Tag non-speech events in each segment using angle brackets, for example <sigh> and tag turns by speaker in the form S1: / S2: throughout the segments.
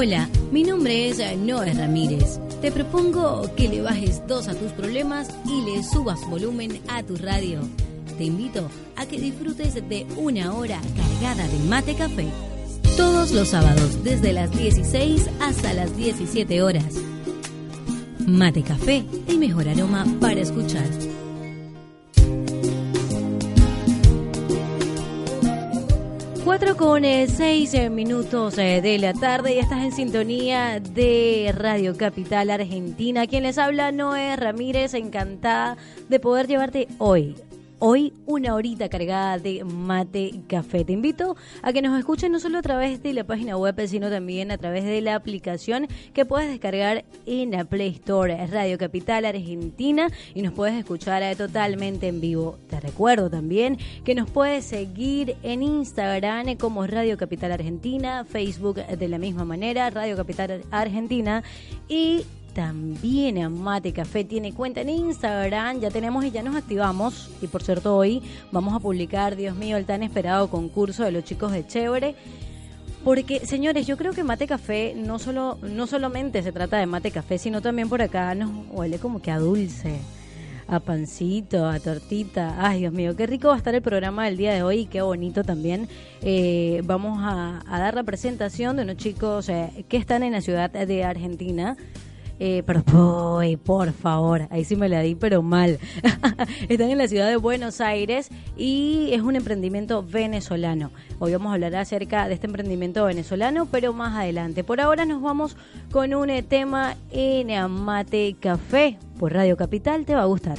S1: Hola, mi nombre es Noé Ramírez. Te propongo que le bajes dos a tus problemas y le subas volumen a tu radio. Te invito a que disfrutes de una hora cargada de mate café. Todos los sábados, desde las 16 hasta las 17 horas. Mate Café, el mejor aroma para escuchar. 4 con 6 eh, minutos eh, de la tarde y estás en sintonía de Radio Capital Argentina. Quien les habla Noé Ramírez, encantada de poder llevarte hoy Hoy una horita cargada de mate café. Te invito a que nos escuchen no solo a través de la página web, sino también a través de la aplicación que puedes descargar en la Play Store Radio Capital Argentina y nos puedes escuchar totalmente en vivo. Te recuerdo también que nos puedes seguir en Instagram como Radio Capital Argentina, Facebook de la misma manera, Radio Capital Argentina y también Mate Café tiene cuenta en Instagram, ya tenemos y ya nos activamos. Y por cierto, hoy vamos a publicar, Dios mío, el tan esperado concurso de los chicos de Chévere. Porque, señores, yo creo que mate café no solo no solamente se trata de mate café, sino también por acá nos huele como que a dulce, a pancito, a tortita. Ay, Dios mío, qué rico va a estar el programa del día de hoy y qué bonito también. Eh, vamos a, dar la presentación de unos chicos eh, que están en la ciudad de Argentina. Eh, pero por favor, ahí sí me la di, pero mal. <laughs> Están en la ciudad de Buenos Aires y es un emprendimiento venezolano. Hoy vamos a hablar acerca de este emprendimiento venezolano, pero más adelante. Por ahora nos vamos con un eh, tema en Amate Café por Radio Capital. Te va a gustar.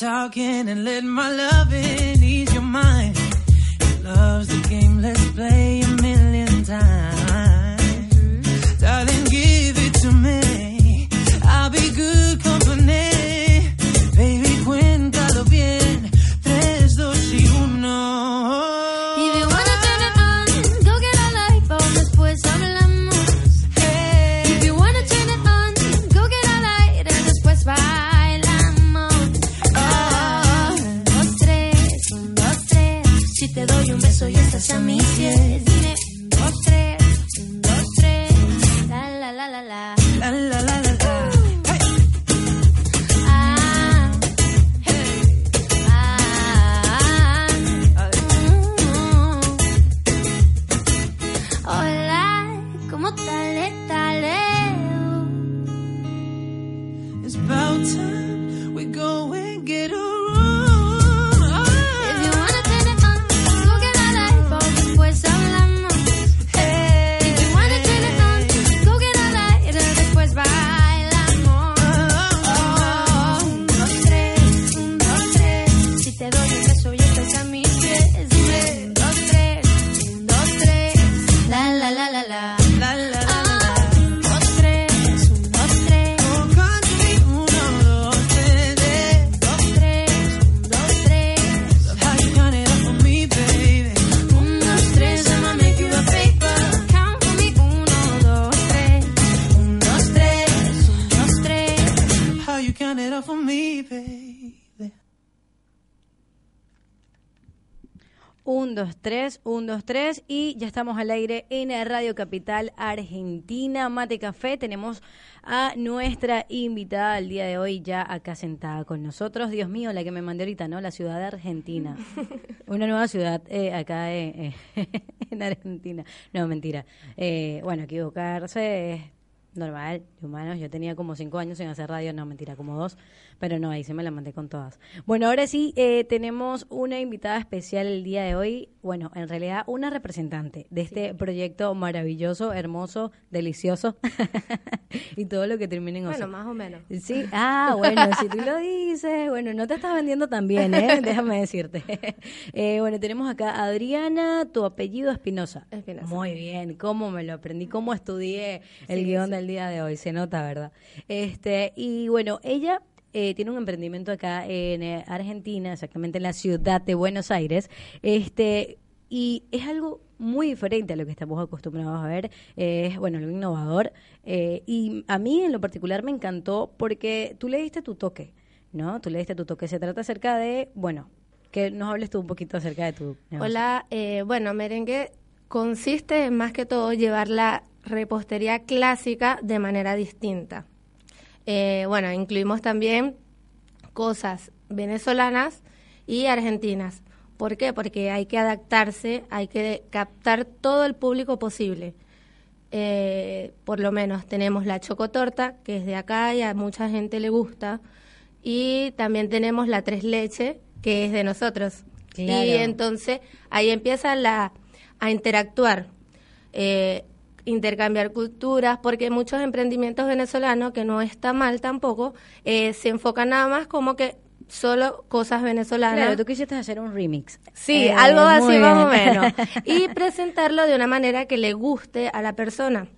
S2: talking and let my love ease 3, 1, 2, 3 y
S1: ya estamos al aire en Radio Capital Argentina, Mate Café. Tenemos a nuestra invitada al día de hoy ya acá sentada con nosotros. Dios mío, la que me mandé ahorita, ¿no? La ciudad de Argentina. <laughs> Una nueva ciudad eh, acá eh, eh, <laughs> en Argentina. No, mentira. Eh, bueno, equivocarse es normal, humanos. Yo tenía como 5 años en hacer radio, no, mentira, como 2 pero no, ahí se me la mandé con todas. Bueno, ahora sí, eh, tenemos una invitada especial el día de hoy, bueno, en realidad una representante de este proyecto maravilloso, hermoso, delicioso, <laughs> y todo lo que termine en
S3: Bueno,
S1: oso.
S3: más o menos.
S1: Sí, ah, bueno, si tú lo dices, bueno, no te estás vendiendo tan bien, ¿eh? <laughs> Déjame decirte. Eh, bueno, tenemos acá Adriana, tu apellido Espinosa.
S3: Espinosa.
S1: Muy bien, cómo me lo aprendí, cómo estudié el guion del día de hoy, se nota, ¿verdad? Este, y bueno, ella eh, tiene un emprendimiento acá en eh, Argentina, exactamente en la ciudad de Buenos Aires, este, y es algo muy diferente a lo que estamos acostumbrados a ver, eh, es bueno, algo innovador, eh, y a mí en lo particular me encantó porque tú le diste tu toque, ¿no? Tú le diste tu toque, se trata acerca de, bueno, que nos hables tú un poquito acerca de tu negocio.
S3: Hola, bueno, merengue consiste en más que todo llevar la repostería clásica de manera distinta. Eh, bueno, incluimos también cosas venezolanas y argentinas. ¿Por qué? Porque hay que adaptarse, hay que captar todo el público posible. Eh, por lo menos tenemos la chocotorta, que es de acá y a mucha gente le gusta. Y también tenemos la tres leche, que es de nosotros.
S1: Claro.
S3: Y entonces ahí empieza la, a interactuar, eh, intercambiar culturas, porque muchos emprendimientos venezolanos, que no está mal tampoco, eh, se enfocan nada más como que solo cosas venezolanas.
S1: Claro, tú quisiste hacer un remix.
S3: Sí,
S1: Eh,
S3: algo así más o menos. <laughs> Y presentarlo de una manera que le guste a la persona.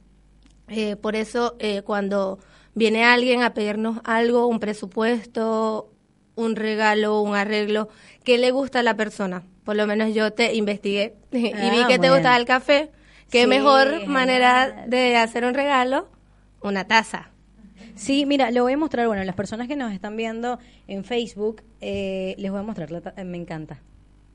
S3: Eh, por eso, eh, cuando viene alguien a pedirnos algo, un presupuesto, un regalo, un arreglo, ¿qué le gusta a la persona? Por lo menos yo te investigué <laughs> y vi
S1: Ah,
S3: que te gustaba el café. ¿Qué
S1: Sí,
S3: mejor manera de hacer un regalo? Una taza.
S1: Sí, mira, le voy a mostrar, bueno, las personas que nos están viendo en Facebook, eh, les voy a mostrar, la ta- me encanta.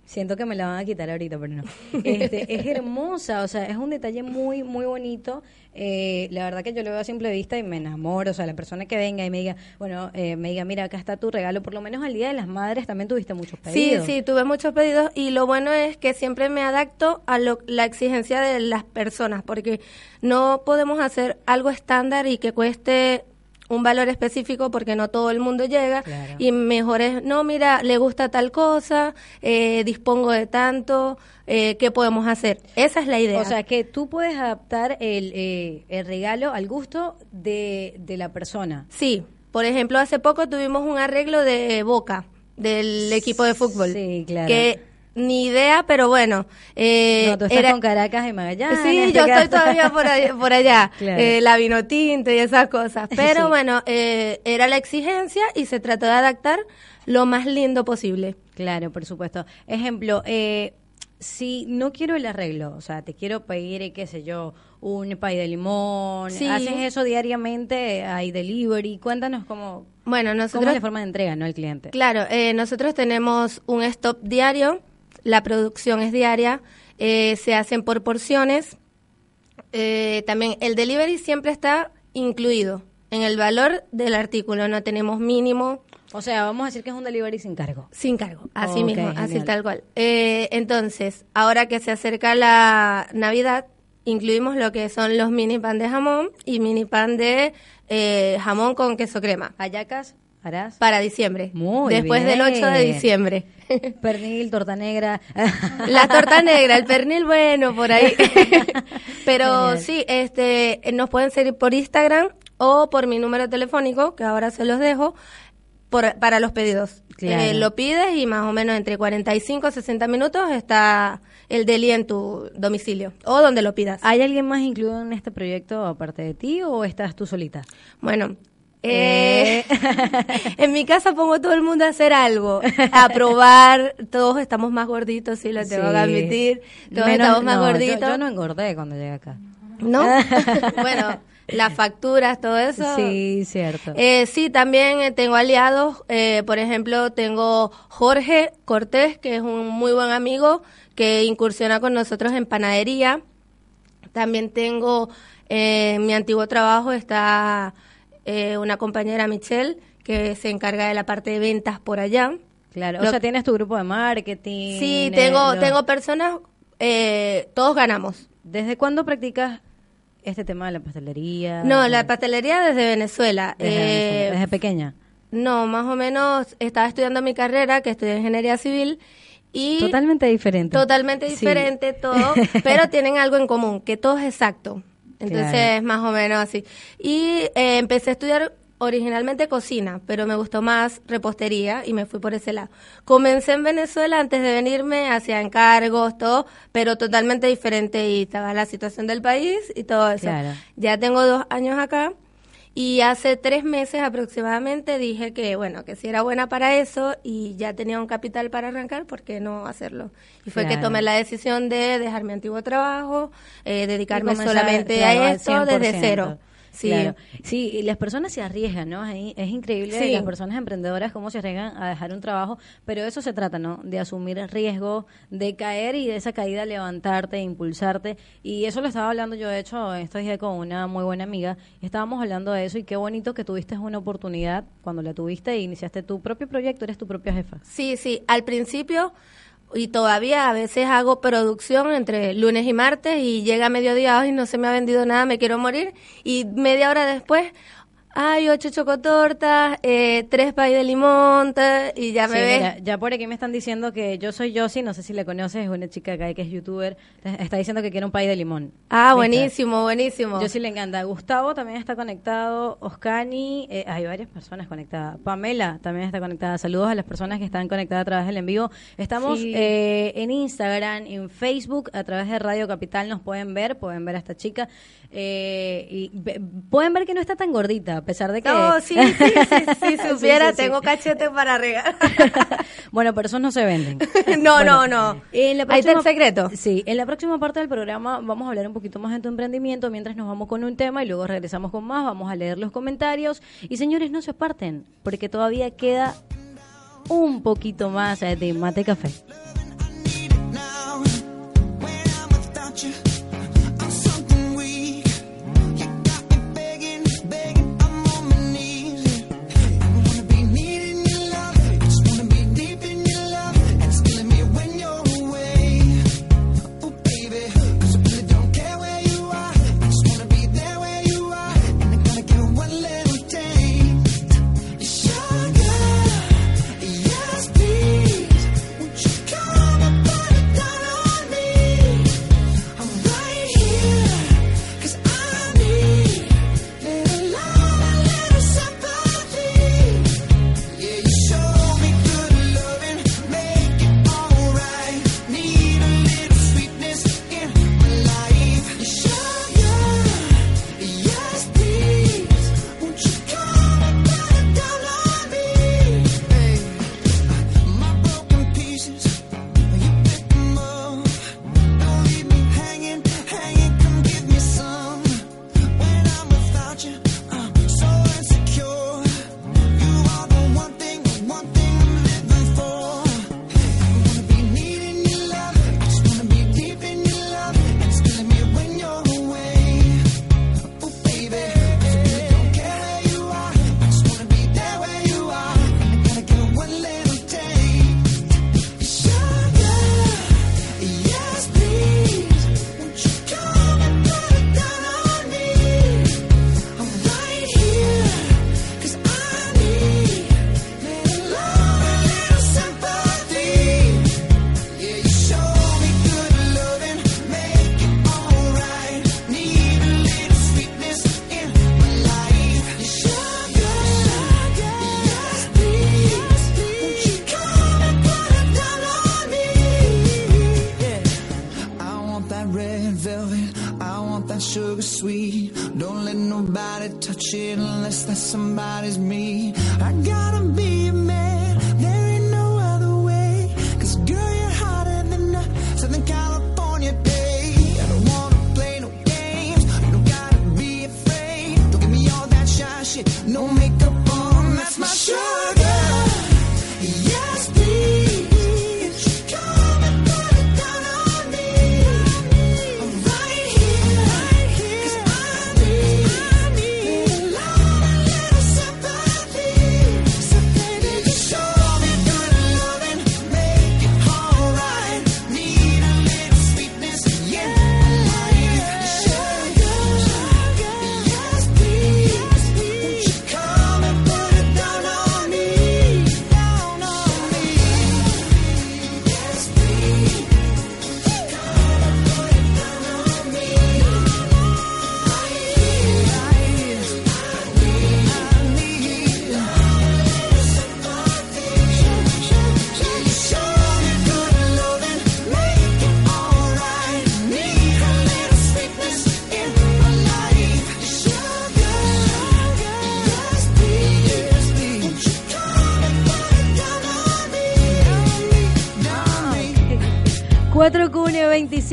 S1: Siento que me la van a quitar ahorita, pero no. <laughs> Este, es hermosa, o sea, es un detalle muy, muy bonito. Eh, la verdad que yo lo veo a simple vista y me enamoro. O sea, la persona que venga y me diga, bueno, eh, me diga, mira, acá está tu regalo. Por lo menos al Día de las Madres también tuviste muchos pedidos.
S3: Sí, sí, tuve muchos pedidos y lo bueno es que siempre me adapto a lo- la exigencia de las personas, porque no podemos hacer algo estándar y que cueste un valor específico porque no todo el mundo llega
S1: Claro.
S3: y mejor es, no, mira, le gusta tal cosa, eh, dispongo de tanto, eh, ¿qué podemos hacer? Esa es la idea.
S1: O sea, que tú puedes adaptar el, eh, el regalo al gusto de, de la persona.
S3: sí, por ejemplo, hace poco tuvimos un arreglo de Boca, del equipo de fútbol.
S1: Sí, claro.
S3: Que ni idea, pero bueno. eh,
S1: no, tú estás
S3: era-
S1: con Caracas y Magallanes.
S3: Sí, yo estoy todavía por allá, por allá <laughs>
S1: Claro.
S3: eh, la vino tinto y esas cosas. <laughs> Pero
S1: Sí.
S3: bueno, eh, era la exigencia y se trató de adaptar lo más lindo posible.
S1: Claro, por supuesto. Ejemplo, eh, si no quiero el arreglo, o sea, te quiero pedir, qué sé yo, un pay de limón,
S3: Sí.
S1: haces eso diariamente, hay delivery, cuéntanos cómo,
S3: Bueno,
S1: cómo
S3: nosotros,
S1: es la forma de entrega, ¿no? al cliente.
S3: claro, eh, nosotros tenemos un stop diario, la producción es diaria, eh, se hacen por porciones. Eh, también el delivery siempre está incluido en el valor del artículo, no tenemos mínimo.
S1: O sea, vamos a decir que es un delivery sin cargo.
S3: Sin cargo, así mismo, así tal cual. Eh, entonces, ahora que se acerca la Navidad, incluimos lo que son los mini pan de jamón y mini pan de eh, jamón con queso crema
S1: harás,
S3: para diciembre.
S1: Muy
S3: después del 8 de diciembre. <laughs>
S1: pernil, torta negra. <laughs>
S3: La torta negra, el pernil bueno por ahí. <laughs> Pero
S1: Genial.
S3: sí, este, nos pueden seguir por Instagram o por mi número telefónico, que ahora se los dejo, por, para los pedidos.
S1: Claro.
S3: Eh, lo pides y más o menos entre 45 y 60 minutos está el deli en tu domicilio o donde lo pidas.
S1: ¿Hay alguien más incluido en este proyecto aparte de ti o estás tú solita?
S3: Bueno, eh, <laughs> en mi casa pongo a todo el mundo a hacer algo, a probar. Todos estamos más gorditos, sí, lo tengo
S1: Sí.
S3: que admitir. Todos
S1: Menos-
S3: estamos más
S1: no,
S3: gorditos.
S1: Yo, no engordé cuando llegué acá.
S3: ¿No? <laughs> bueno, las facturas, todo eso.
S1: Sí, cierto.
S3: Eh, sí, también eh, tengo aliados. eh, por ejemplo, tengo Jorge Cortés, que es un muy buen amigo que incursiona con nosotros en panadería. También tengo eh, mi antiguo trabajo está eh, una compañera Michelle que se encarga de la parte de ventas por allá.
S1: claro. O sea, tienes tu grupo de marketing.
S3: Sí,
S1: eh,
S3: tengo tengo personas. eh, todos ganamos.
S1: ¿Desde cuándo practicas este tema de la pastelería?
S3: No, la pastelería desde Venezuela.
S1: Desde,
S3: Eh,
S1: Venezuela, desde pequeña.
S3: No, más o menos estaba estudiando mi carrera, que estudié ingeniería civil, y
S1: Totalmente diferente.
S3: totalmente
S1: Sí.
S3: diferente todo, <laughs> pero tienen algo en común, que todo es exacto. Entonces,
S1: Claro.
S3: más o menos así. Y eh, empecé a estudiar originalmente cocina, pero me gustó más repostería y me fui por ese lado. Comencé en Venezuela antes de venirme, hacía encargos, todo, pero totalmente diferente y estaba la situación del país y todo eso.
S1: Claro.
S3: Ya tengo dos años acá y hace tres meses aproximadamente dije que, bueno, que si era buena para eso y ya tenía un capital para arrancar, ¿por qué no hacerlo? Y fue que tomé la decisión de dejar mi antiguo trabajo, eh, dedicarme
S1: comenzar,
S3: solamente
S1: claro,
S3: a esto desde
S1: 100%.
S3: cero. Sí.
S1: Claro. Sí, y las personas se arriesgan, ¿no? Es, es increíble
S3: Sí.
S1: las personas emprendedoras cómo se arriesgan a dejar un trabajo, pero eso se trata, ¿no? De asumir el riesgo, de caer y de esa caída levantarte, impulsarte. Y eso lo estaba hablando yo, de hecho, estos días con una muy buena amiga. y Estábamos hablando de eso y qué bonito que tuviste una oportunidad cuando la tuviste e iniciaste tu propio proyecto, eres tu propia jefa.
S3: Sí, sí, al principio y todavía a veces hago producción entre lunes y martes y llega mediodía y no se me ha vendido nada, me quiero morir y media hora después hay ocho chocotortas, eh, tres pay de limón ta, y ya me
S1: Sí,
S3: ves.
S1: mira, ya por aquí me están diciendo que yo soy Josie, no sé si la conoces, es una chica acá que es youtuber, está diciendo que quiere un pay de limón.
S3: Ah,
S1: ¿Viste?
S3: buenísimo, buenísimo.
S1: Yo sí le encanta. Gustavo también está conectado. Oscani, eh, hay varias personas conectadas. Pamela también está conectada. Saludos a las personas que están conectadas a través del en vivo. Estamos
S3: Sí.
S1: eh, en Instagram, en Facebook, a través de Radio Capital nos pueden ver, pueden ver a esta chica. y pueden ver que no está tan gordita, pesar de que...
S3: No, sí, sí, sí, si
S1: Sí,
S3: supiera, <laughs>
S1: sí, sí.
S3: tengo cachete para regar. <laughs>
S1: bueno, pero esos no se venden. <laughs>
S3: No,
S1: Bueno,
S3: no, no.
S1: En la
S3: Ahí está el secreto.
S1: Sí, en la próxima parte del programa vamos a hablar un poquito más de tu emprendimiento mientras nos vamos con un tema y luego regresamos con más, vamos a leer los comentarios y señores no se aparten porque todavía queda un poquito más eh, de mate café.
S4: you,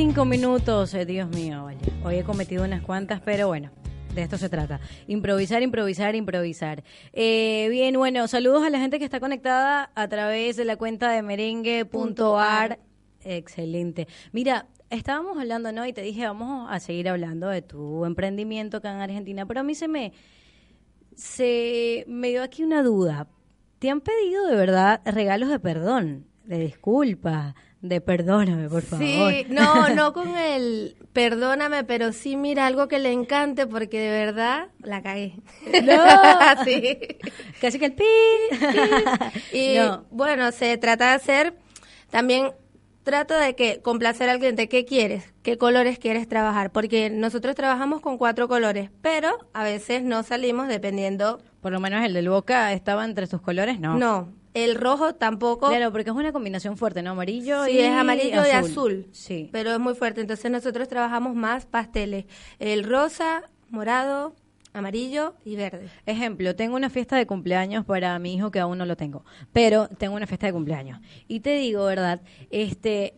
S1: 25 minutos. Eh, Dios mío, vale. Hoy he cometido unas cuantas, pero bueno. De esto se trata. Improvisar, improvisar, improvisar. Eh, bien, bueno, saludos a la gente que está conectada a través de la cuenta de merengue.ar. Excelente. Mira, estábamos hablando, ¿no? Y te dije, vamos a seguir hablando de tu emprendimiento acá en Argentina. Pero a mí se me, se me dio aquí una duda. ¿Te han pedido de verdad regalos de perdón, de disculpas, de perdóname, por favor?
S3: Sí, no, no <laughs> con el perdóname, pero sí mira algo que le encante porque de verdad la cagué.
S1: No. <laughs>
S3: sí.
S1: Casi que el pi. <laughs>
S3: Y
S1: No.
S3: bueno, se trata de hacer también trato de que complacer al cliente, ¿qué quieres? ¿Qué colores quieres trabajar? Porque nosotros trabajamos con cuatro colores, pero a veces no salimos dependiendo.
S1: Por lo menos el del Boca estaba entre sus colores, ¿no?
S3: No, el rojo tampoco.
S1: Claro, porque es una combinación fuerte, ¿no? Amarillo
S3: Sí,
S1: y
S3: es amarillo y azul.
S1: Sí.
S3: Pero es muy fuerte. Entonces nosotros trabajamos más pasteles. El rosa, morado, amarillo y verde.
S1: Ejemplo, tengo una fiesta de cumpleaños para mi hijo que aún no lo tengo, pero tengo una fiesta de cumpleaños. Y te digo, ¿verdad? Este,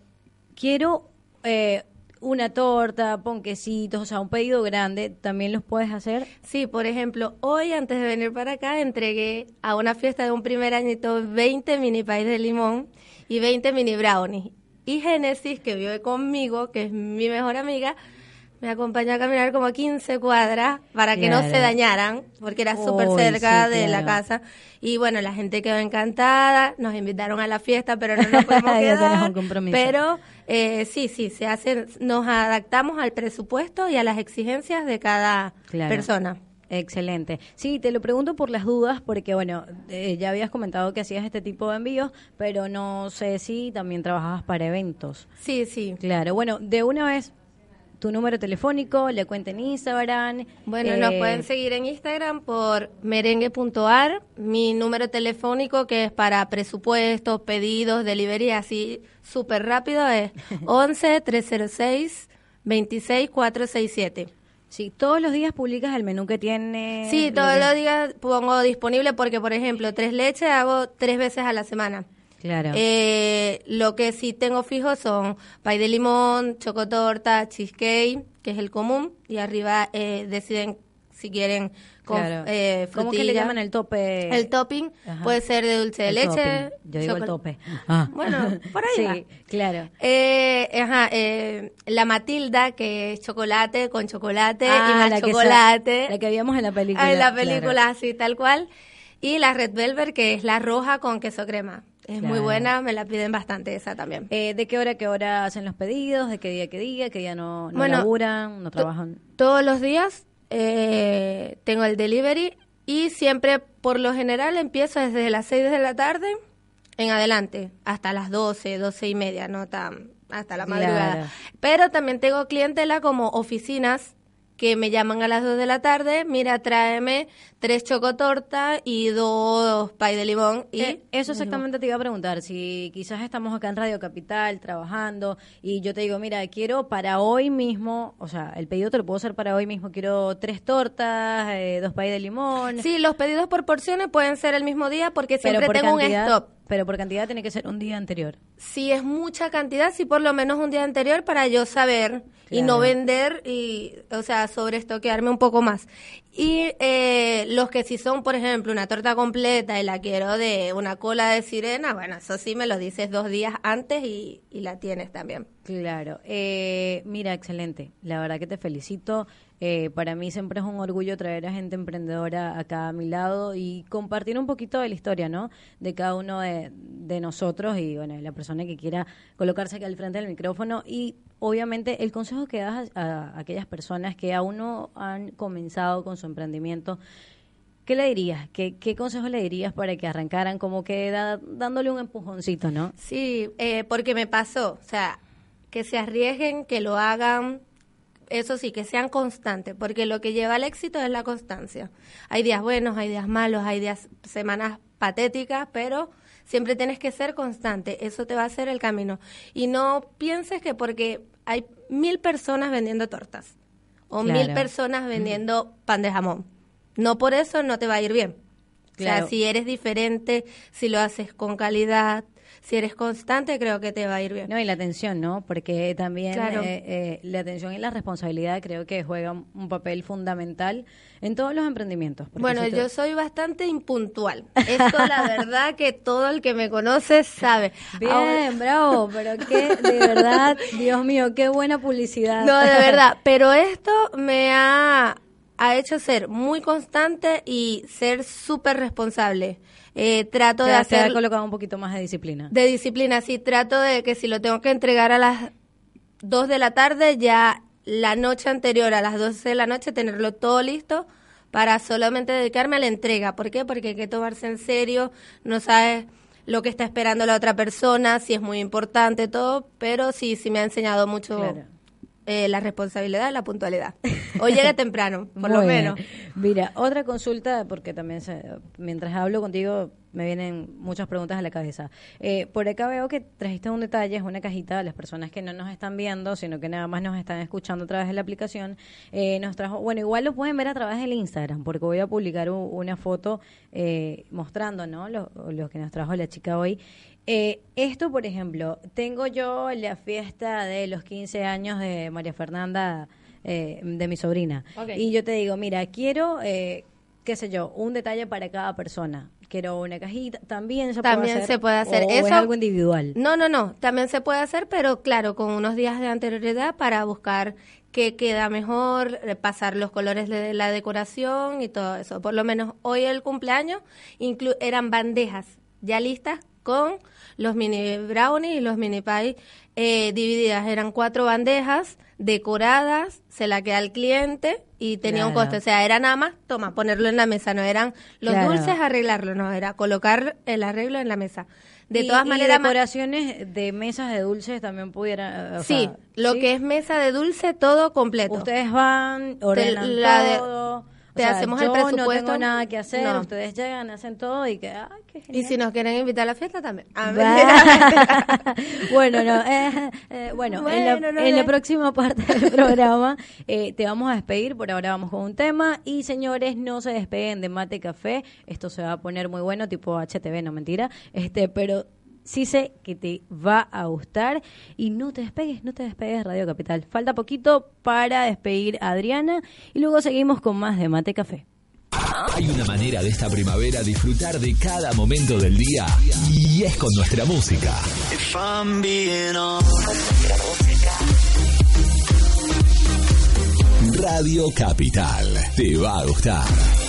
S1: quiero eh, una torta, ponquecitos, o sea, un pedido grande, ¿también los puedes hacer?
S3: Sí, por ejemplo, hoy antes de venir para acá entregué a una fiesta de un primer añito 20 mini país de limón y 20 mini brownies. Y Génesis, que vive conmigo, que es mi mejor amiga, me acompañó a caminar como 15 cuadras para que no se dañaran, porque era súper cerca
S1: sí,
S3: de la casa. Y bueno, la gente quedó encantada, nos invitaron a la fiesta, pero no nos podemos <laughs> quedar.
S1: un compromiso.
S3: Pero eh, sí, sí, se hace, nos adaptamos al presupuesto y a las exigencias de cada
S1: Claro.
S3: persona.
S1: Excelente. Sí, te lo pregunto por las dudas, porque bueno, eh, ya habías comentado que hacías este tipo de envíos, pero no sé si también trabajabas para eventos.
S3: Sí, sí.
S1: Claro, bueno, de una vez, tu número telefónico, la cuenta en Instagram.
S3: Bueno,
S1: eh,
S3: nos pueden seguir en Instagram por merengue.ar, mi número telefónico que es para presupuestos, pedidos, delivery, así súper rápido es 11 306 26 467.
S1: Sí, todos los días publicas el menú que tiene.
S3: Sí, todos los días pongo disponible porque, por ejemplo, tres leches hago tres veces a la semana.
S1: Claro.
S3: Eh, lo que sí tengo fijo son pay de limón, chocotorta, cheesecake, que es el común, y arriba eh, deciden si quieren con
S1: claro.
S3: eh,
S1: ¿Cómo que le llaman el tope?
S3: El topping
S1: Ajá.
S3: puede ser de dulce de
S1: El
S3: leche.
S1: topping. Yo digo el tope. Ah.
S3: Bueno, por ahí <laughs> va.
S1: Sí, claro.
S3: Eh, ajá, eh, la Matilda, que es chocolate con chocolate
S1: Ah,
S3: y más
S1: la que
S3: chocolate.
S1: la que vimos en la película.
S3: Ah, en la
S1: claro.
S3: película, así, tal cual. Y la Red Velvet, que es la roja con queso crema. Es muy buena, me la piden bastante esa también.
S1: Eh, ¿De qué hora a qué hora hacen los pedidos? ¿De qué día a qué día? ¿Qué día no, no
S3: Bueno,
S1: laburan? ¿No trabajan?
S3: Todos los días eh, tengo el delivery y siempre, por lo general, empiezo desde las 6 de la tarde en adelante, hasta las 12, 12 y media, no tan hasta la
S1: Claro.
S3: madrugada. Pero también tengo clientela como oficinas que me llaman a las 2 de la tarde, mira, tráeme tres chocotortas y dos pay de limón. Y
S1: Eh, eso exactamente te iba a preguntar. Si quizás estamos acá en Radio Capital trabajando y yo te digo, mira, quiero para hoy mismo, o sea, el pedido te lo puedo hacer para hoy mismo. Quiero tres tortas, eh, dos pay de limón.
S3: Sí, los pedidos por porciones pueden ser el mismo día porque siempre
S1: por
S3: tengo
S1: cantidad,
S3: un stop.
S1: Pero por cantidad tiene que ser un día anterior.
S3: si es mucha cantidad, si por lo menos un día anterior para yo saber y no vender y, o sea, sobreestoquearme un poco más. Y eh, los que si son, por ejemplo, una torta completa y la quiero de una cola de sirena, bueno, eso sí me lo dices dos días antes y, y la tienes también.
S1: Claro. Eh, mira, excelente. La verdad que te felicito. Eh, para mí siempre es un orgullo traer a gente emprendedora acá a mi lado y compartir un poquito de la historia, ¿no? De cada uno de, nosotros y, bueno, de la persona que quiera colocarse aquí al frente del micrófono. Y, obviamente, el consejo que das a, a aquellas personas que aún no han comenzado con su emprendimiento, ¿qué le dirías? ¿Qué, qué consejo le dirías para que arrancaran como que da- dándole un empujoncito, ¿no?
S3: Sí, eh, porque me pasó, o sea, que se arriesguen, que lo hagan, eso sí, que sean constantes, porque lo que lleva al éxito es la constancia. Hay días buenos, hay días malos, hay días, semanas patéticas, pero siempre tienes que ser constante, eso te va a hacer el camino. Y no pienses que porque hay mil personas vendiendo tortas o mil personas vendiendo pan de jamón, no por eso no te va a ir bien. O sea, si eres diferente, si lo haces con calidad, si eres constante, creo que te va a ir bien.
S1: No, y la atención, ¿no? Porque también
S3: Claro.
S1: eh, eh, la atención y la responsabilidad creo que juegan un papel fundamental en todos los emprendimientos.
S3: Bueno,
S1: si tú-
S3: yo soy bastante impuntual. Esto la <laughs> verdad que todo el que me conoce sabe.
S1: Bien,
S3: Ahora-
S1: bravo, pero que de verdad, <laughs> Dios mío, qué buena publicidad.
S3: No, de <laughs> verdad, pero esto me ha, ha hecho ser muy constante y ser súper responsable. Eh, trato
S1: Te
S3: de
S1: ha- te ha
S3: hacer
S1: colocado un poquito más de disciplina.
S3: de disciplina, sí, trato de que si lo tengo que entregar a las 2 de la tarde, ya la noche anterior, a las 12 de la noche, tenerlo todo listo para solamente dedicarme a la entrega. ¿Por qué? Porque hay que tomarse en serio, no sabes lo que está esperando la otra persona, si es muy importante todo, pero sí, sí me ha enseñado mucho
S1: Claro.
S3: Eh, la responsabilidad, la puntualidad. <laughs> O llegue temprano, por lo menos.
S1: Mira, otra consulta, porque también se- mientras hablo contigo me vienen muchas preguntas a la cabeza. Eh, por acá veo que trajiste un detalle, es una cajita las personas que no nos están viendo, sino que nada más nos están escuchando a través de la aplicación. Eh, nos trajo, bueno, igual lo pueden ver a través del Instagram, porque voy a publicar u- una foto eh, mostrando, ¿no? Lo, lo que nos trajo la chica hoy. Eh, esto, por ejemplo, tengo yo la fiesta de los 15 años de María Fernanda, eh, de mi sobrina. Y yo te digo, mira, quiero, eh, qué sé yo, un detalle para cada persona. Quiero una cajita. También se
S3: También
S1: puede hacer.
S3: se puede hacer.
S1: O,
S3: Eso-
S1: es algo individual.
S3: No, no, no. También se puede hacer, pero claro, con unos días de anterioridad para buscar qué queda mejor, eh, pasar los colores de la decoración y todo eso. Por lo menos hoy el cumpleaños inclu- eran bandejas ya listas con los mini brownies y los mini pie eh, divididas. Eran cuatro bandejas decoradas, se la queda al cliente y tenía un coste. O sea, era nada más, toma, ponerlo en la mesa. No eran los
S1: Claro.
S3: dulces, arreglarlo, no, era colocar el arreglo en la mesa. De
S1: Y-
S3: todas
S1: y
S3: maneras, ma-
S1: decoraciones de mesas de dulces también pudiera. o
S3: sí,
S1: sea,
S3: lo
S1: ¿sí?
S3: que es mesa de dulce, todo completo.
S1: Ustedes van, ordenan
S3: la de-
S1: todo.
S3: Te
S1: sea,
S3: hacemos el
S1: yo no
S3: presupuesto.
S1: tengo nada que hacer.
S3: No.
S1: Ustedes llegan, hacen todo y que. Ay, qué
S3: y si nos quieren invitar a la fiesta también. Ah,
S1: Va. <laughs> bueno, no, eh, eh, bueno, en, la,
S3: Bueno, no
S1: en la
S3: le-
S1: próxima parte del programa eh, te vamos a despedir. Por ahora vamos con un tema. Y señores, no se despeguen de Mate Café. Esto se va a poner muy bueno, tipo HTV, no mentira. Este, pero sí sé que te va a gustar. Y no te despegues, no te despegues de Radio Capital. Falta poquito para despedir a Adriana. Y luego seguimos con más de Mate Café.
S5: Hay una manera de esta primavera disfrutar de cada momento del día y es con nuestra música.
S4: If I'm being honest.
S5: Radio Capital. Te va a gustar.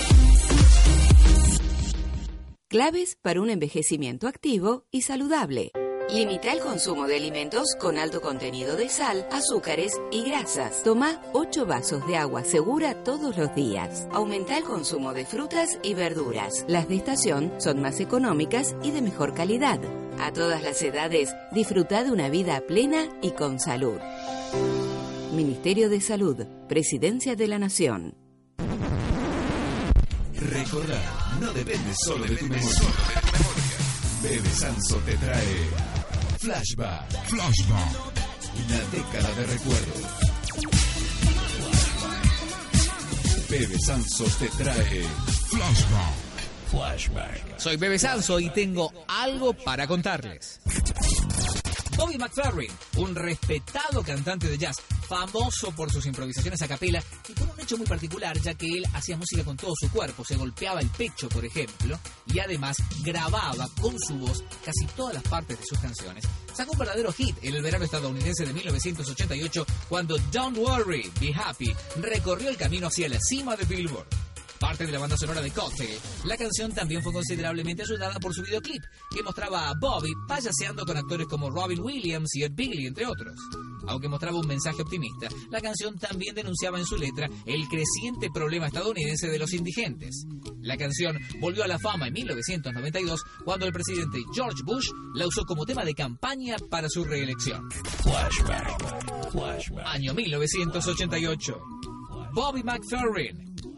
S6: Claves para un envejecimiento activo y saludable. Limita el consumo de alimentos con alto contenido de sal, azúcares y grasas. Toma 8 vasos de agua segura todos los días. Aumenta el consumo de frutas y verduras. Las de estación son más económicas y de mejor calidad. A todas las edades, disfruta de una vida plena y con salud. Ministerio de Salud, Presidencia de la Nación.
S5: Recordar no depende solo de tu memoria. Bebe Sanso te trae Flashback. Flashback. Una década de recuerdos. Bebe Sanso te trae Flashback. Flashback.
S7: Soy Bebe Sanso y tengo algo para contarles. Bobby McFerrin, un respetado cantante de jazz, famoso por sus improvisaciones a capela y por un hecho muy particular, ya que él hacía música con todo su cuerpo, se golpeaba el pecho, por ejemplo, y además grababa con su voz casi todas las partes de sus canciones. Sacó un verdadero hit en el verano estadounidense de 1988 cuando Don't Worry, Be Happy recorrió el camino hacia la cima de Billboard. Parte de la banda sonora de Cocktail, la canción también fue considerablemente ayudada por su videoclip, que mostraba a Bobby payaseando con actores como Robin Williams y Ed Begley, entre otros. Aunque mostraba un mensaje optimista, la canción también denunciaba en su letra el creciente problema estadounidense de los indigentes. La canción volvió a la fama en 1992 cuando el presidente George Bush la usó como tema de campaña para su reelección.
S5: Flashback. Flashback.
S7: Año 1988. Bobby McFerrin.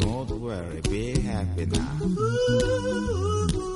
S8: Don't worry. Be happy now.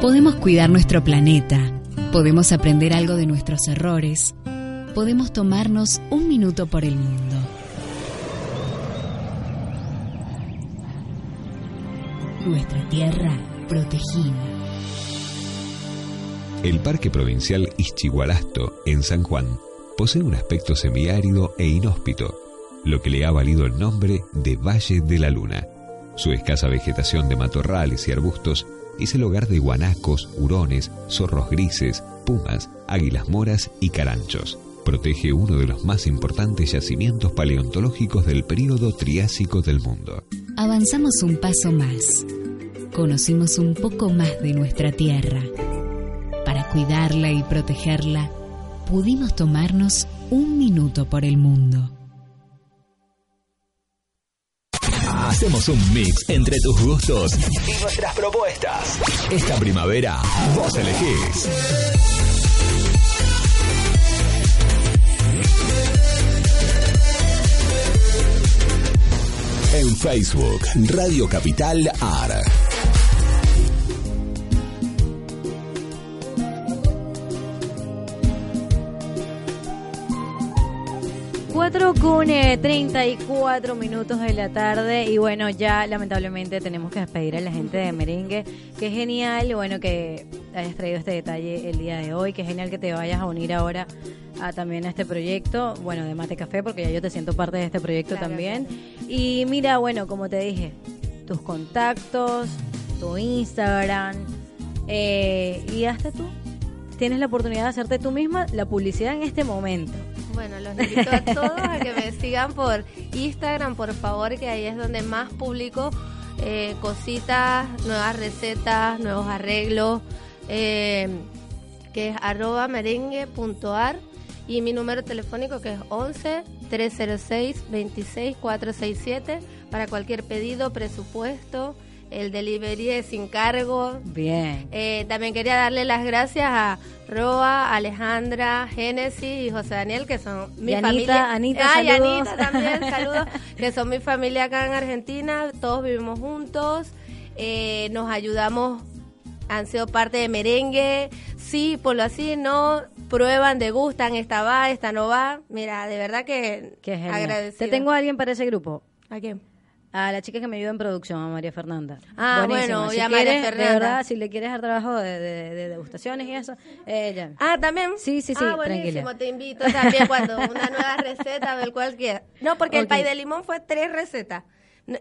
S9: Podemos cuidar nuestro planeta, podemos aprender algo de nuestros errores, podemos tomarnos un minuto por el mundo. Nuestra tierra protegida.
S5: El Parque Provincial Ischigualasto, en San Juan, posee un aspecto semiárido e inhóspito, lo que le ha valido el nombre de Valle de la Luna. Su escasa vegetación de matorrales y arbustos es el hogar de guanacos, hurones, zorros grises, pumas, águilas moras y caranchos. Protege uno de los más importantes yacimientos paleontológicos del período Triásico del mundo.
S9: Avanzamos un paso más. Conocimos un poco más de nuestra tierra. Para cuidarla y protegerla, pudimos tomarnos un minuto por el mundo.
S10: Hacemos un mix entre tus gustos y nuestras propuestas. Esta primavera, vos elegís. En Facebook, Radio Capital AR.
S1: Cuatro con eh, 34 minutos de la tarde y bueno, ya lamentablemente tenemos que despedir a la gente de Merengue. Qué genial, bueno, que hayas traído este detalle el día de hoy. Qué genial que te vayas a unir ahora a, también a este proyecto, bueno, de Mate Café, porque ya yo te siento parte de este proyecto
S3: Claro
S1: también. Y mira, bueno, como te dije, tus contactos, tu Instagram, eh, y hasta tú. Tienes la oportunidad de hacerte tú misma la publicidad en este momento.
S3: Bueno, los invito a todos a que me sigan por Instagram, por favor, que ahí es donde más publico eh, cositas, nuevas recetas, nuevos arreglos, eh, que es arroba merengue.ar y mi número telefónico que es 11 306 26 467 para cualquier pedido, presupuesto. El delivery es sin cargo,
S1: Bien.
S3: eh, también quería darle las gracias a Roa, Alejandra, Génesis y José Daniel, que son mi
S1: Y Anita,
S3: familia.
S1: Anita,
S3: Ah, y. Anita también, <laughs> saludos. Que son mi familia acá en Argentina. Todos vivimos juntos. eh, nos ayudamos. Han sido parte de merengue. Sí, por lo así, no. Prueban, degustan. Esta va, esta no va. Mira, de verdad que
S1: Qué. Te tengo a alguien para ese grupo.
S3: ¿A quién?
S1: A la chica que me ayuda en producción, a María Fernanda.
S3: Ah, bueno,
S1: si
S3: ya María
S1: quieres,
S3: Fernanda.
S1: De verdad, si le quieres dar trabajo de, de- de degustaciones y eso, ella.
S3: Ah, también.
S1: Sí, sí, sí,
S3: Ah, buenísimo.
S1: tranquila.
S3: Te invito también cuando <laughs> una nueva receta, ver cuál quieras. No, porque el pay de limón fue tres recetas.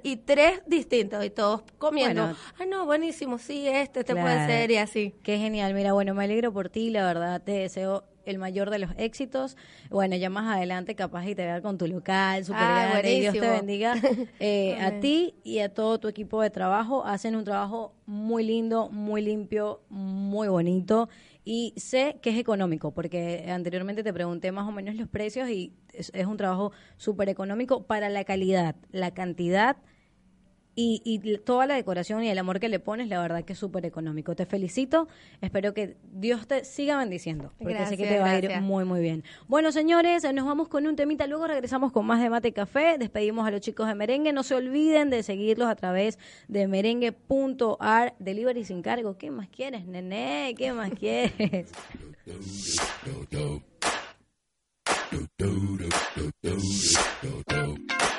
S3: Y tres distintos, y todos comiendo.
S1: Bueno.
S3: ah, no, buenísimo, sí, este, este puede ser, y así.
S1: Qué genial. Mira, bueno, me alegro por ti, la verdad. Te deseo el mayor de los éxitos. Bueno, ya más adelante capaz y te vea con tu local, súper
S3: Ah,
S1: grande. y Dios te bendiga <laughs> eh, a ti y a todo tu equipo de trabajo. Hacen un trabajo muy lindo, muy limpio, muy bonito. Y sé que es económico, porque anteriormente te pregunté más o menos los precios y es, es un trabajo súper económico para la calidad, la cantidad y, y toda la decoración y el amor que le pones, la verdad que es súper económico. Te felicito, espero que Dios te siga bendiciendo, porque sé que
S3: Gracias,
S1: te va a ir
S3: gracias.
S1: muy, muy bien. Bueno, señores, nos vamos con un temita, luego regresamos con más de Mate Café, despedimos a los chicos de Merengue, no se olviden de seguirlos a través de merengue.ar, delivery sin cargo. ¿Qué más quieres, nene? ¿Qué más quieres? <laughs>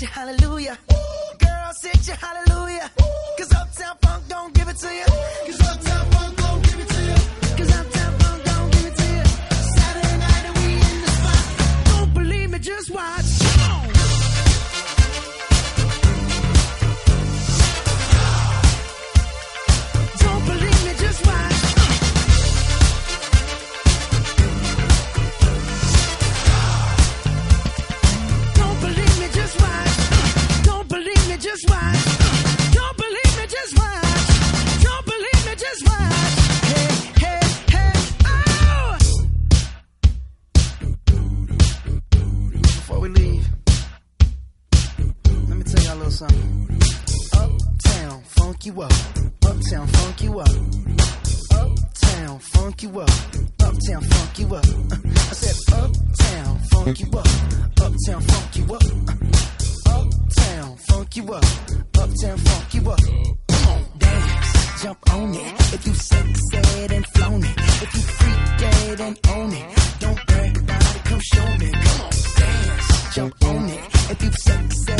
S4: Girls hit you, hallelujah. Girls hit you, hallelujah. Cause Uptown Funk don't give it to you. Cause jump on it. If you sexed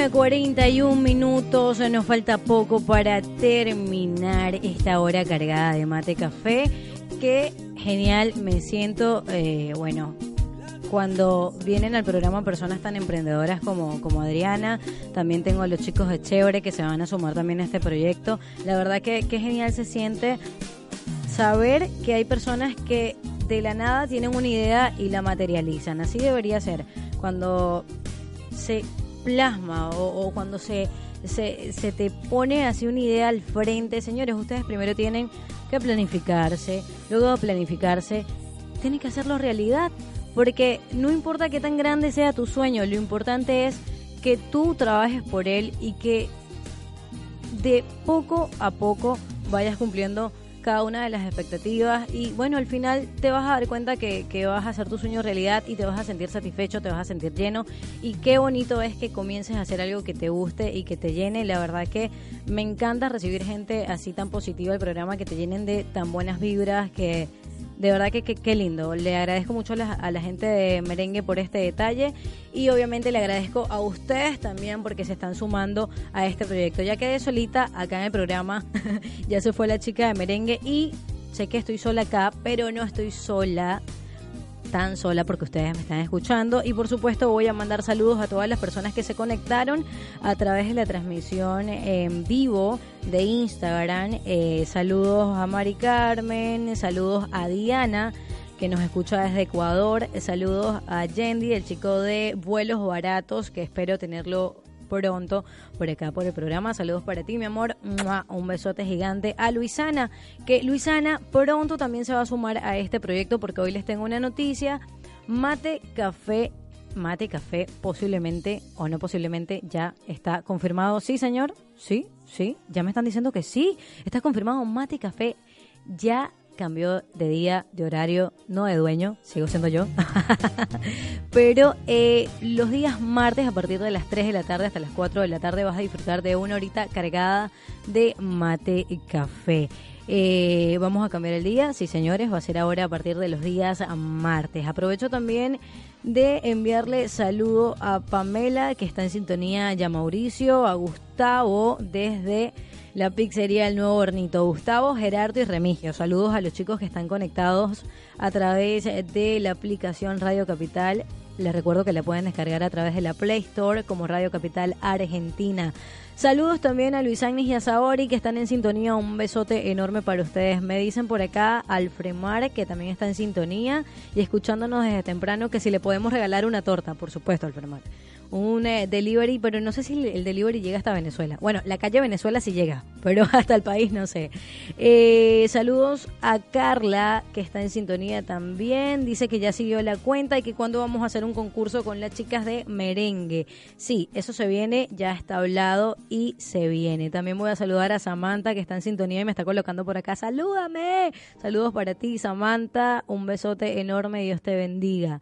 S1: 4 con eh, 41 minutos, nos falta poco para terminar esta hora cargada de mate café. Qué genial me siento, eh, bueno, cuando vienen al programa personas tan emprendedoras como, como Adriana, también tengo a los chicos de Chévere que se van a sumar también a este proyecto. La verdad que genial se siente saber que hay personas que de la nada tienen una idea y la materializan. Así debería ser. Cuando se plasma o, cuando se, se, te pone así una idea al frente, señores, ustedes primero tienen que planificarse, luego planificarse, tienen que hacerlo realidad, porque no importa qué tan grande sea tu sueño, lo importante es que tú trabajes por él y que de poco a poco vayas cumpliendo cada una de las expectativas y bueno, al final te vas a dar cuenta que, que, vas a hacer tu sueño realidad y te vas a sentir satisfecho, te vas a sentir lleno y qué bonito es que comiences a hacer algo que te guste y que te llene. La verdad que me encanta recibir gente así tan positiva al programa, que te llenen de tan buenas vibras, que de verdad que qué lindo. Le agradezco mucho a la, a la, gente de Merengue por este detalle y obviamente le agradezco a ustedes también porque se están sumando a este proyecto. Ya quedé solita acá en el programa, <laughs> ya se fue la chica de Merengue y sé que estoy sola acá, pero no estoy sola tan sola porque ustedes me están escuchando y por supuesto voy a mandar saludos a todas las personas que se conectaron a través de la transmisión en vivo de Instagram. Eh, saludos a Mari Carmen, saludos a Diana que nos escucha desde Ecuador, saludos a Yendi, el chico de vuelos baratos que espero tenerlo pronto por acá por el programa. Saludos para ti, mi amor. Un besote gigante a Luisana, que Luisana pronto también se va a sumar a este proyecto porque hoy les tengo una noticia. Mate Café, Mate Café posiblemente o no posiblemente ya está confirmado. Sí, señor. Sí, sí. Ya me están diciendo que sí. Está confirmado Mate Café ya cambió de día, de horario, no de dueño, sigo siendo yo. <laughs> Pero eh, los días martes a partir de las 3 de la tarde hasta las 4 de la tarde vas a disfrutar de una horita cargada de mate y café. Eh, vamos a cambiar el día, sí señores, va a ser ahora a partir de los días martes. Aprovecho también de enviarle saludo a Pamela, que está en sintonía, ya Mauricio, a Gustavo desde la pizzería El Nuevo Hornito. Gustavo, Gerardo y Remigio. Saludos a los chicos que están conectados a través de la aplicación Radio Capital. Les recuerdo que la pueden descargar a través de la Play Store como Radio Capital Argentina. Saludos también a Luis Agnes y a Saori que están en sintonía. Un besote enorme para ustedes. Me dicen por acá Alfremar que también está en sintonía y escuchándonos desde temprano que si le podemos regalar una torta, por supuesto, Alfremar un eh, delivery, pero no sé si el delivery llega hasta Venezuela. Bueno, la calle Venezuela sí llega, <laughs> pero hasta el país no sé. Eh, saludos a Carla, que está en sintonía también. Dice que ya siguió la cuenta y que cuando vamos a hacer un concurso con las chicas de merengue. Sí, eso se viene, ya está hablado y se viene. También voy a saludar a Samantha, que está en sintonía y me está colocando por acá. ¡Salúdame! Saludos para ti, Samantha. Un besote enorme, Dios te bendiga.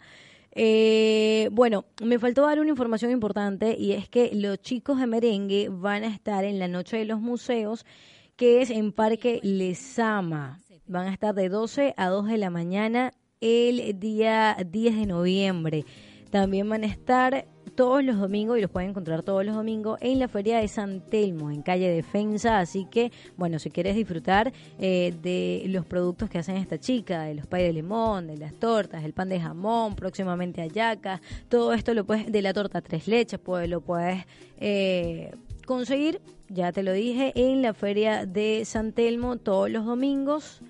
S1: Eh, bueno, me faltó dar una información importante y es que los chicos de merengue van a estar en la Noche de los Museos, que es en Parque Lesama. Van a estar de 12 a 2 de la mañana el día 10 de noviembre. También van a estar todos los domingos y los pueden encontrar todos los domingos en la Feria de San Telmo, en calle Defensa. Así que, bueno, si quieres disfrutar eh, de los productos que hacen esta chica, de los pay de limón, de las tortas, el pan de jamón, próximamente ayacas, todo esto lo puedes, de la torta tres leches, pues lo puedes eh, conseguir, ya te lo dije, en la Feria de San Telmo todos los domingos.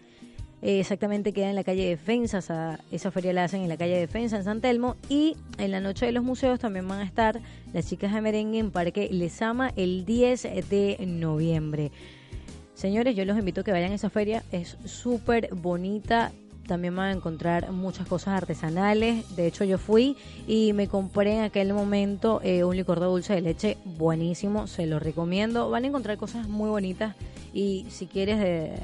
S1: Eh, exactamente queda en la calle Defensa, esa, esa feria la hacen en la calle Defensa en San Telmo y en la noche de los museos también van a estar las chicas de merengue en Parque Lesama el 10 de noviembre. Señores, yo los invito a que vayan a esa feria, es súper bonita, también van a encontrar muchas cosas artesanales. De hecho, yo fui y me compré en aquel momento eh, un licor de dulce de leche buenísimo, se lo recomiendo. Van a encontrar cosas muy bonitas y si quieres de,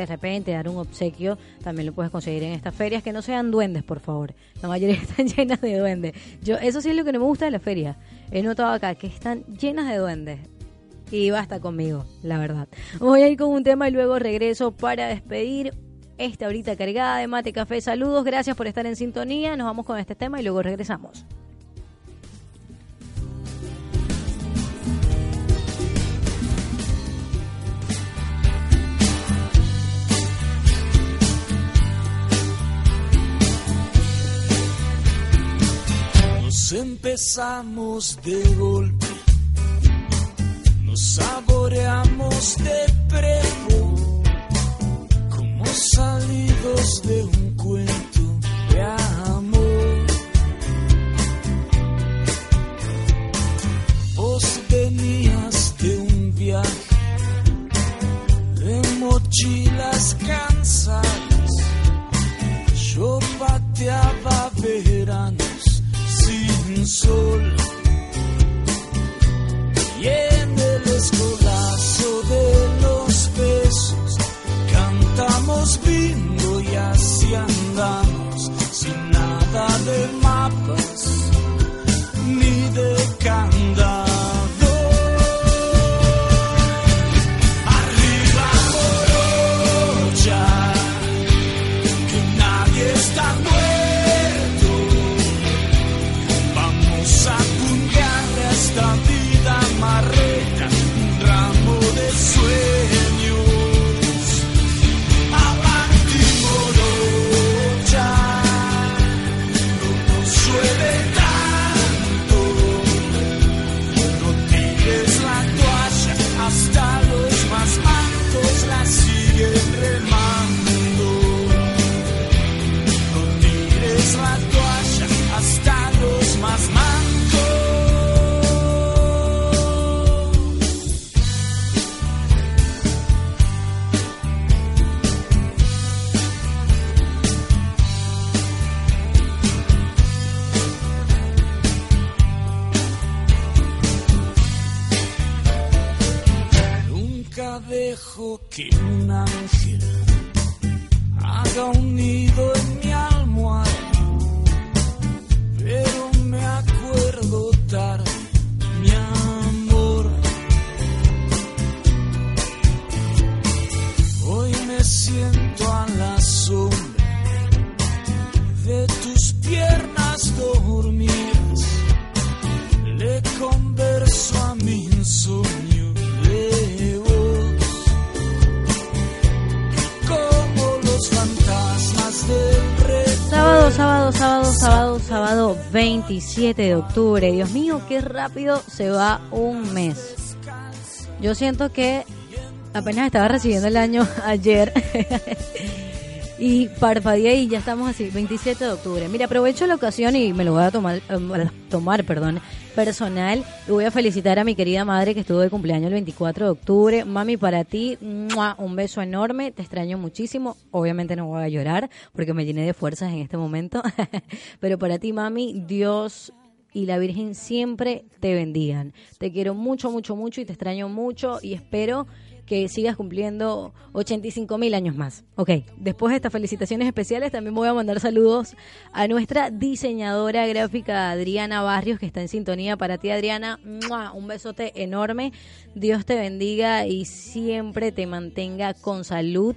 S1: de repente dar un obsequio, también lo puedes conseguir en estas ferias. Que no sean duendes, por favor. La mayoría <laughs> están llenas de duendes. Yo, eso sí es lo que no me gusta de la feria. He notado acá que están llenas de duendes y basta conmigo, la verdad. Voy a ir con un tema y luego regreso para despedir esta horita cargada de mate, café, saludos, gracias por estar en sintonía, nos vamos con este tema y luego regresamos.
S11: Nos empezamos de golpe, nos saboreamos de prepo, como salidos de un cuento de amor. Vos venías de un viaje de mochilas cansadas. Yo pateaba veranos sin sol. Y en el escolazo de los besos cantamos bingo y así andamos sin nada de mapas
S1: sábado, sábado 27 de octubre. Dios mío, qué rápido se va un mes. Yo siento que apenas estaba recibiendo el año <laughs> ayer y parpadeé y ya estamos así, 27 de octubre. Mira, aprovecho la ocasión y me lo voy a tomar, eh, tomar perdón, personal y voy a felicitar a mi querida madre que estuvo de cumpleaños el 24 de octubre. Mami, para ti, un beso enorme, te extraño muchísimo. Obviamente no voy a llorar porque me llené de fuerzas en este momento, <laughs> pero para ti, mami, Dios y la Virgen siempre te bendigan. Te quiero mucho, mucho, mucho y te extraño mucho y espero que sigas cumpliendo 85 mil años más. Ok, después de estas felicitaciones especiales también voy a mandar saludos a nuestra diseñadora gráfica Adriana Barrios que está en sintonía para ti Adriana. Un besote enorme. Dios te bendiga y siempre te mantenga con salud.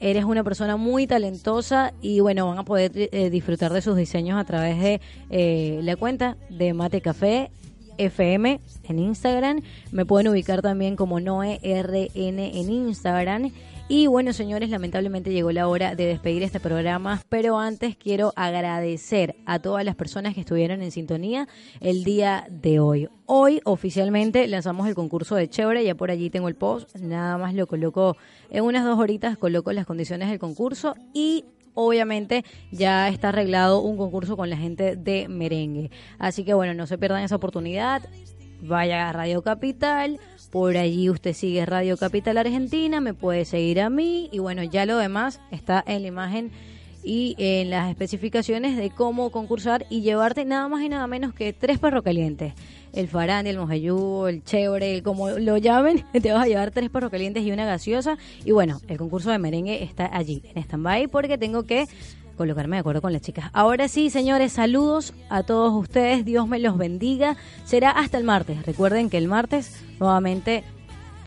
S1: Eres una persona muy talentosa y bueno, van a poder eh, disfrutar de sus diseños a través de eh, la cuenta de Mate Café FM en Instagram. Me pueden ubicar también como NoeRN en Instagram. Y bueno, señores, lamentablemente llegó la hora de despedir este programa, pero antes quiero agradecer a todas las personas que estuvieron en sintonía el día de hoy. Hoy oficialmente lanzamos el concurso de Chévere, ya por allí tengo el post, nada más lo coloco en unas dos horitas, coloco las condiciones del concurso y obviamente ya está arreglado un concurso con la gente de merengue. Así que bueno, no se pierdan esa oportunidad. Vaya a Radio Capital, por allí usted sigue Radio Capital Argentina, me puede seguir a mí y bueno, ya lo demás está en la imagen y en las especificaciones de cómo concursar y llevarte nada más y nada menos que tres perros calientes. El farán, el mojayú, el chévere, como lo llamen, <laughs> te vas a llevar tres perros calientes y una gaseosa. Y bueno, el concurso de merengue está allí, en stand-by, porque tengo que colocarme de acuerdo con las chicas. Ahora sí, señores, saludos a todos ustedes. Dios me los bendiga. Será hasta el martes. Recuerden que el martes nuevamente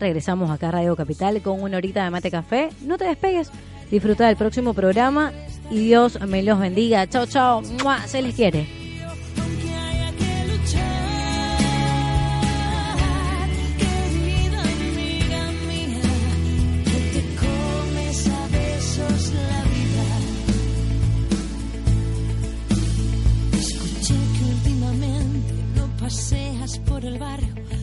S1: regresamos acá a Radio Capital con una horita de mate café. No te despegues. Disfruta del próximo programa y Dios me los bendiga. Chao, chao. Se les quiere.
S12: paseas
S13: por el barrio